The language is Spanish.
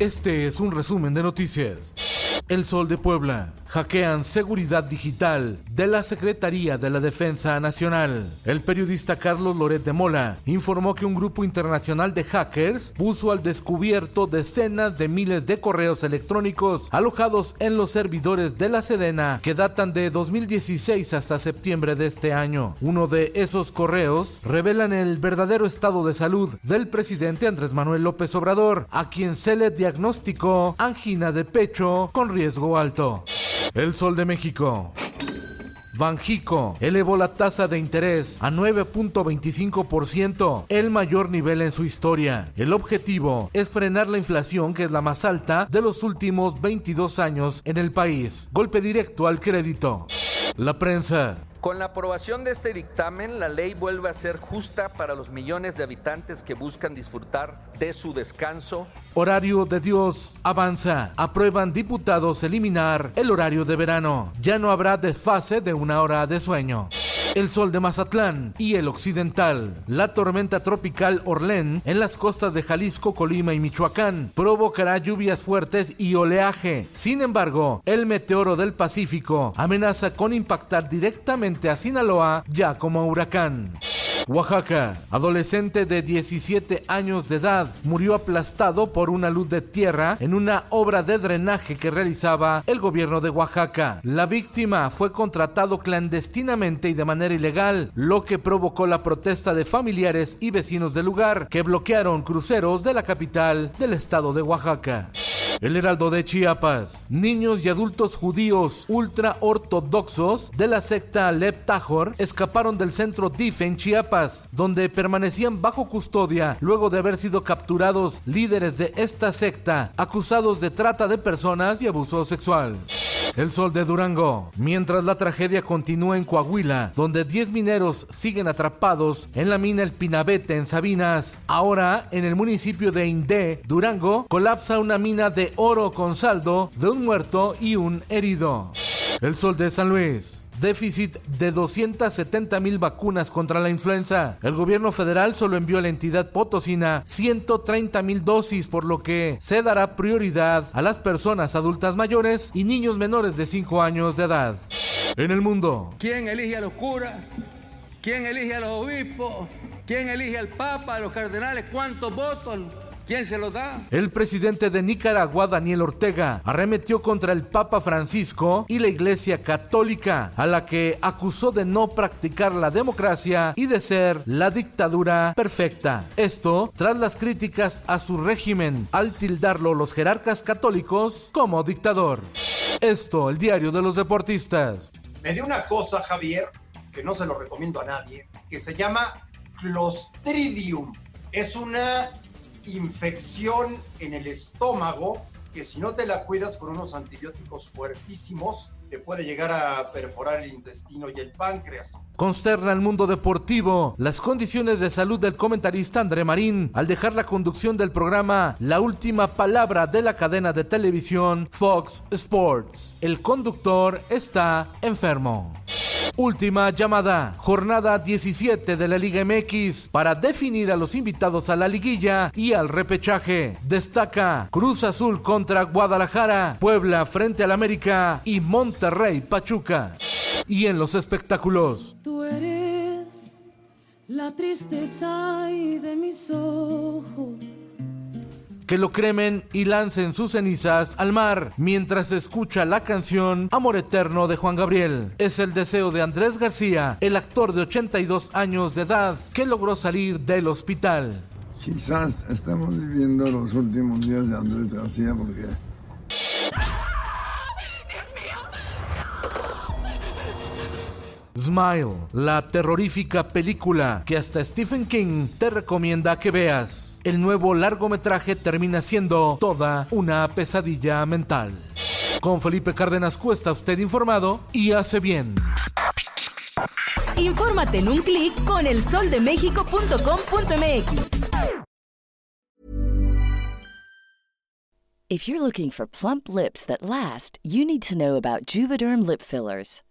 Este es un resumen de noticias. El Sol de Puebla. Hackean seguridad digital de la Secretaría de la Defensa Nacional. El periodista Carlos Loret de Mola informó que un grupo internacional de hackers puso al descubierto decenas de miles de correos electrónicos alojados en los servidores de la Sedena que datan de 2016 hasta septiembre de este año. Uno de esos correos revelan el verdadero estado de salud del presidente Andrés Manuel López Obrador, a quien se le diagnosticó angina de pecho con riesgo alto. El Sol de México. Banjico elevó la tasa de interés a 9.25%, el mayor nivel en su historia. El objetivo es frenar la inflación que es la más alta de los últimos 22 años en el país. Golpe directo al crédito. La prensa. Con la aprobación de este dictamen, la ley vuelve a ser justa para los millones de habitantes que buscan disfrutar de su descanso. Horario de Dios avanza. Aprueban diputados eliminar el horario de verano. Ya no habrá desfase de una hora de sueño el sol de Mazatlán y el occidental. La tormenta tropical Orlén en las costas de Jalisco, Colima y Michoacán provocará lluvias fuertes y oleaje. Sin embargo, el meteoro del Pacífico amenaza con impactar directamente a Sinaloa ya como huracán. Oaxaca, adolescente de 17 años de edad, murió aplastado por una luz de tierra en una obra de drenaje que realizaba el gobierno de Oaxaca. La víctima fue contratado clandestinamente y de manera ilegal, lo que provocó la protesta de familiares y vecinos del lugar que bloquearon cruceros de la capital del estado de Oaxaca. El Heraldo de Chiapas. Niños y adultos judíos ultra ortodoxos de la secta Leb Tajor escaparon del centro DIF en Chiapas, donde permanecían bajo custodia luego de haber sido capturados líderes de esta secta acusados de trata de personas y abuso sexual. El sol de Durango. Mientras la tragedia continúa en Coahuila, donde 10 mineros siguen atrapados en la mina El Pinabete en Sabinas, ahora en el municipio de Indé, Durango, colapsa una mina de oro con saldo de un muerto y un herido. El sol de San Luis déficit de 270 mil vacunas contra la influenza. El gobierno federal solo envió a la entidad potosina 130 mil dosis, por lo que se dará prioridad a las personas adultas mayores y niños menores de 5 años de edad. En el mundo. ¿Quién elige a los curas? ¿Quién elige a los obispos? ¿Quién elige al papa, a los cardenales? ¿Cuántos votos? ¿Quién se lo da? El presidente de Nicaragua, Daniel Ortega, arremetió contra el Papa Francisco y la Iglesia Católica, a la que acusó de no practicar la democracia y de ser la dictadura perfecta. Esto tras las críticas a su régimen, al tildarlo los jerarcas católicos como dictador. Esto, el diario de los deportistas. Me dio una cosa, Javier, que no se lo recomiendo a nadie, que se llama Clostridium. Es una infección en el estómago que si no te la cuidas con unos antibióticos fuertísimos, te puede llegar a perforar el intestino y el páncreas. Consterna el mundo deportivo las condiciones de salud del comentarista André Marín al dejar la conducción del programa La Última Palabra de la cadena de televisión Fox Sports. El conductor está enfermo. Última llamada, jornada 17 de la Liga MX para definir a los invitados a la liguilla y al repechaje. Destaca Cruz Azul contra Guadalajara, Puebla frente al América y Monterrey Pachuca. Y en los espectáculos. Tú eres la tristeza de mis ojos que lo cremen y lancen sus cenizas al mar mientras escucha la canción Amor Eterno de Juan Gabriel. Es el deseo de Andrés García, el actor de 82 años de edad que logró salir del hospital. Quizás estamos viviendo los últimos días de Andrés García porque Smile, la terrorífica película que hasta Stephen King te recomienda que veas. El nuevo largometraje termina siendo toda una pesadilla mental. Con Felipe Cárdenas Cuesta usted informado y hace bien. Infórmate en un clic con elsoldemexico.com.mx. If you're looking for plump lips that last, you need to know about Juvederm lip fillers.